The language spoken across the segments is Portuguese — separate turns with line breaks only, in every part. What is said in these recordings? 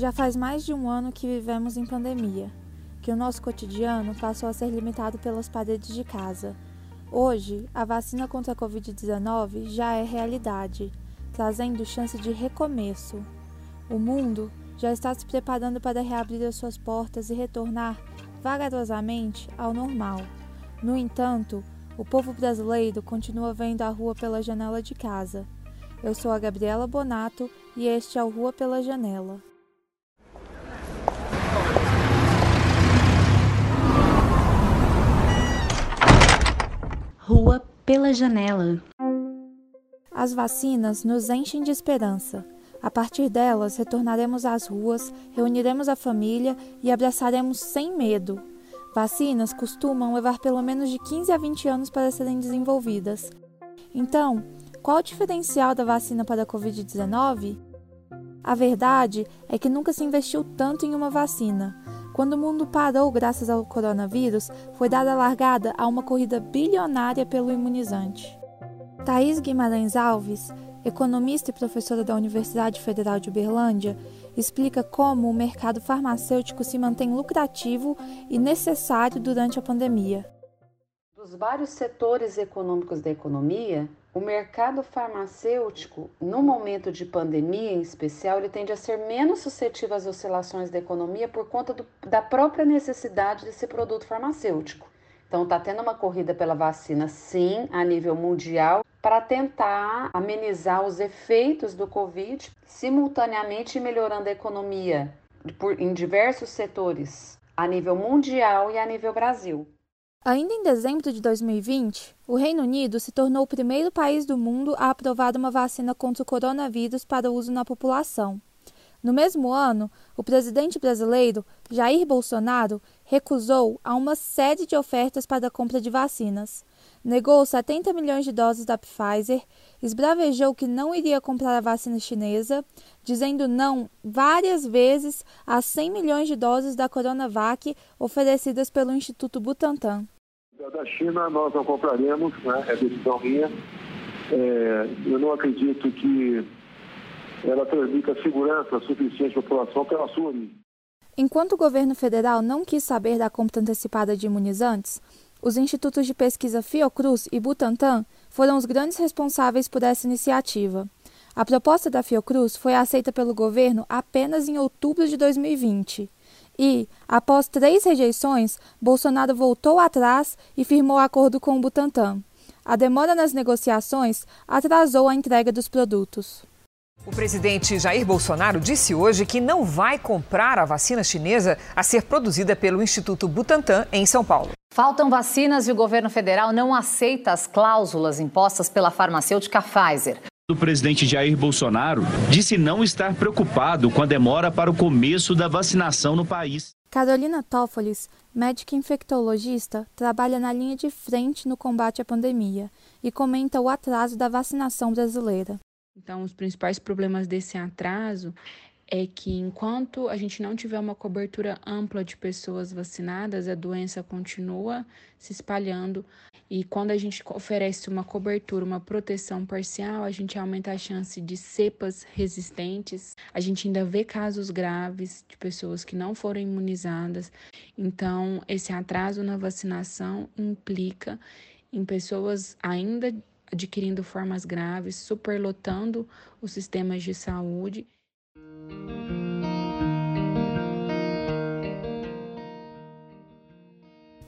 Já faz mais de um ano que vivemos em pandemia, que o nosso cotidiano passou a ser limitado pelas paredes de casa. Hoje, a vacina contra a Covid-19 já é realidade, trazendo chance de recomeço. O mundo já está se preparando para reabrir as suas portas e retornar vagarosamente ao normal. No entanto, o povo brasileiro continua vendo a rua pela janela de casa. Eu sou a Gabriela Bonato e este é o Rua pela Janela.
Rua pela Janela.
As vacinas nos enchem de esperança. A partir delas, retornaremos às ruas, reuniremos a família e abraçaremos sem medo. Vacinas costumam levar pelo menos de 15 a 20 anos para serem desenvolvidas. Então, qual o diferencial da vacina para a Covid-19? A verdade é que nunca se investiu tanto em uma vacina. Quando o mundo parou graças ao coronavírus, foi dada largada a uma corrida bilionária pelo imunizante. Thaís Guimarães Alves, economista e professora da Universidade Federal de Uberlândia, explica como o mercado farmacêutico se mantém lucrativo e necessário durante a pandemia.
Dos vários setores econômicos da economia, o mercado farmacêutico, no momento de pandemia em especial, ele tende a ser menos suscetível às oscilações da economia por conta do, da própria necessidade desse produto farmacêutico. Então, está tendo uma corrida pela vacina, sim, a nível mundial, para tentar amenizar os efeitos do Covid, simultaneamente melhorando a economia por, em diversos setores, a nível mundial e a nível Brasil.
Ainda em dezembro de 2020, o Reino Unido se tornou o primeiro país do mundo a aprovar uma vacina contra o coronavírus para uso na população. No mesmo ano, o presidente brasileiro, Jair Bolsonaro, recusou a uma série de ofertas para a compra de vacinas. Negou 70 milhões de doses da Pfizer, esbravejou que não iria comprar a vacina chinesa, dizendo não várias vezes a 100 milhões de doses da Coronavac oferecidas pelo Instituto Butantan.
Da China nós não compraremos, né? é decisão minha. É, eu não acredito que ela transmita segurança suficiente à população pela sua origem.
Enquanto o governo federal não quis saber da compra antecipada de imunizantes, os institutos de pesquisa Fiocruz e Butantan foram os grandes responsáveis por essa iniciativa. A proposta da Fiocruz foi aceita pelo governo apenas em outubro de 2020. E, após três rejeições, Bolsonaro voltou atrás e firmou acordo com o Butantan. A demora nas negociações atrasou a entrega dos produtos.
O presidente Jair Bolsonaro disse hoje que não vai comprar a vacina chinesa a ser produzida pelo Instituto Butantan em São Paulo.
Faltam vacinas e o governo federal não aceita as cláusulas impostas pela farmacêutica Pfizer.
O presidente Jair Bolsonaro disse não estar preocupado com a demora para o começo da vacinação no país.
Carolina Tófolis, médica infectologista, trabalha na linha de frente no combate à pandemia e comenta o atraso da vacinação brasileira.
Então, os principais problemas desse atraso é que enquanto a gente não tiver uma cobertura ampla de pessoas vacinadas, a doença continua se espalhando. E quando a gente oferece uma cobertura, uma proteção parcial, a gente aumenta a chance de cepas resistentes. A gente ainda vê casos graves de pessoas que não foram imunizadas. Então, esse atraso na vacinação implica em pessoas ainda adquirindo formas graves, superlotando os sistemas de saúde.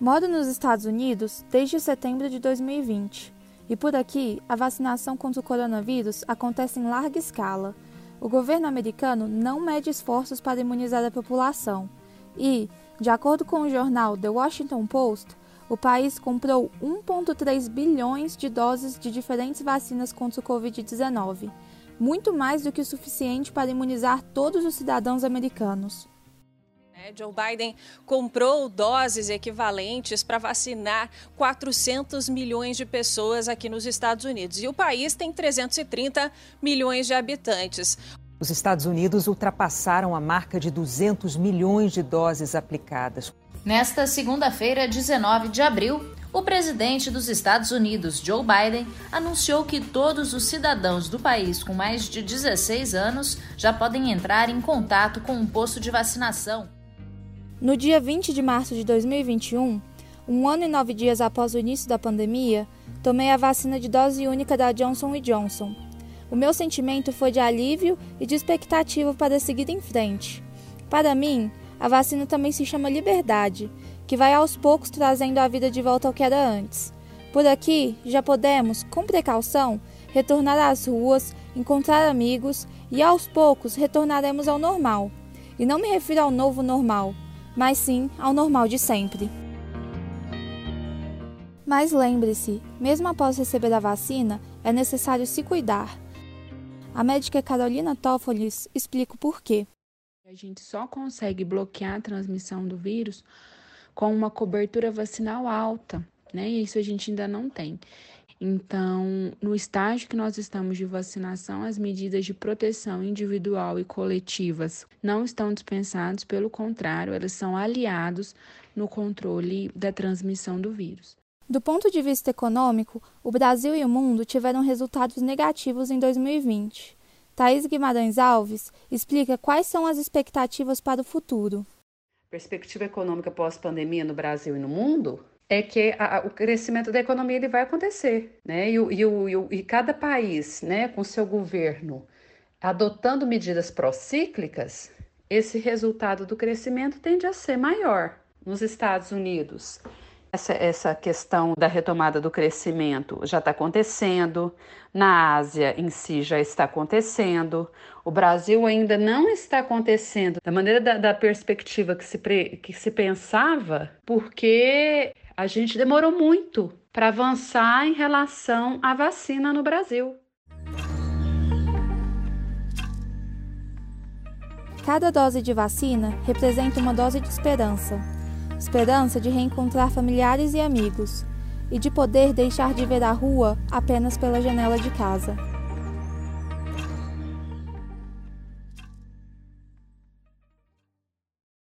Moro nos Estados Unidos desde setembro de 2020 e por aqui a vacinação contra o coronavírus acontece em larga escala. O governo americano não mede esforços para imunizar a população e, de acordo com o jornal The Washington Post, o país comprou 1,3 bilhões de doses de diferentes vacinas contra o Covid-19, muito mais do que o suficiente para imunizar todos os cidadãos americanos.
É, Joe Biden comprou doses equivalentes para vacinar 400 milhões de pessoas aqui nos Estados Unidos. E o país tem 330 milhões de habitantes.
Os Estados Unidos ultrapassaram a marca de 200 milhões de doses aplicadas.
Nesta segunda-feira, 19 de abril,
O presidente dos Estados Unidos, Joe Biden, anunciou que todos os cidadãos do país com mais de 16 anos já podem entrar em contato com um posto de vacinação.
No dia 20 de março de 2021, um ano e nove dias após o início da pandemia, tomei a vacina de dose única da Johnson Johnson. O meu sentimento foi de alívio e de expectativa para seguir em frente. Para mim, a vacina também se chama liberdade, que vai aos poucos trazendo a vida de volta ao que era antes. Por aqui, já podemos, com precaução, retornar às ruas, encontrar amigos e aos poucos retornaremos ao normal. E não me refiro ao novo normal, mas sim ao normal de sempre. Mas lembre-se, mesmo após receber a vacina, é necessário se cuidar. A médica Carolina Toffoli explica o porquê.
A gente só consegue bloquear a transmissão do vírus com uma cobertura vacinal alta, né? E isso a gente ainda não tem. Então, no estágio que nós estamos de vacinação, as medidas de proteção individual e coletivas não estão dispensadas, pelo contrário, elas são aliados no controle da transmissão do vírus.
Do ponto de vista econômico, o Brasil e o mundo tiveram resultados negativos em 2020. Thaís Guimarães Alves explica quais são as expectativas para o futuro.
Perspectiva econômica pós-pandemia no Brasil e no mundo é que a, o crescimento da economia ele vai acontecer, né? E, e, e, e cada país, né, com seu governo adotando medidas procíclicas, esse resultado do crescimento tende a ser maior. Nos Estados Unidos, essa, essa questão da retomada do crescimento já está acontecendo, na Ásia em si já está acontecendo, o Brasil ainda não está acontecendo da maneira da, da perspectiva que se, pre, que se pensava, porque a gente demorou muito para avançar em relação à vacina no Brasil.
Cada dose de vacina representa uma dose de esperança esperança de reencontrar familiares e amigos, e de poder deixar de ver a rua apenas pela janela de casa.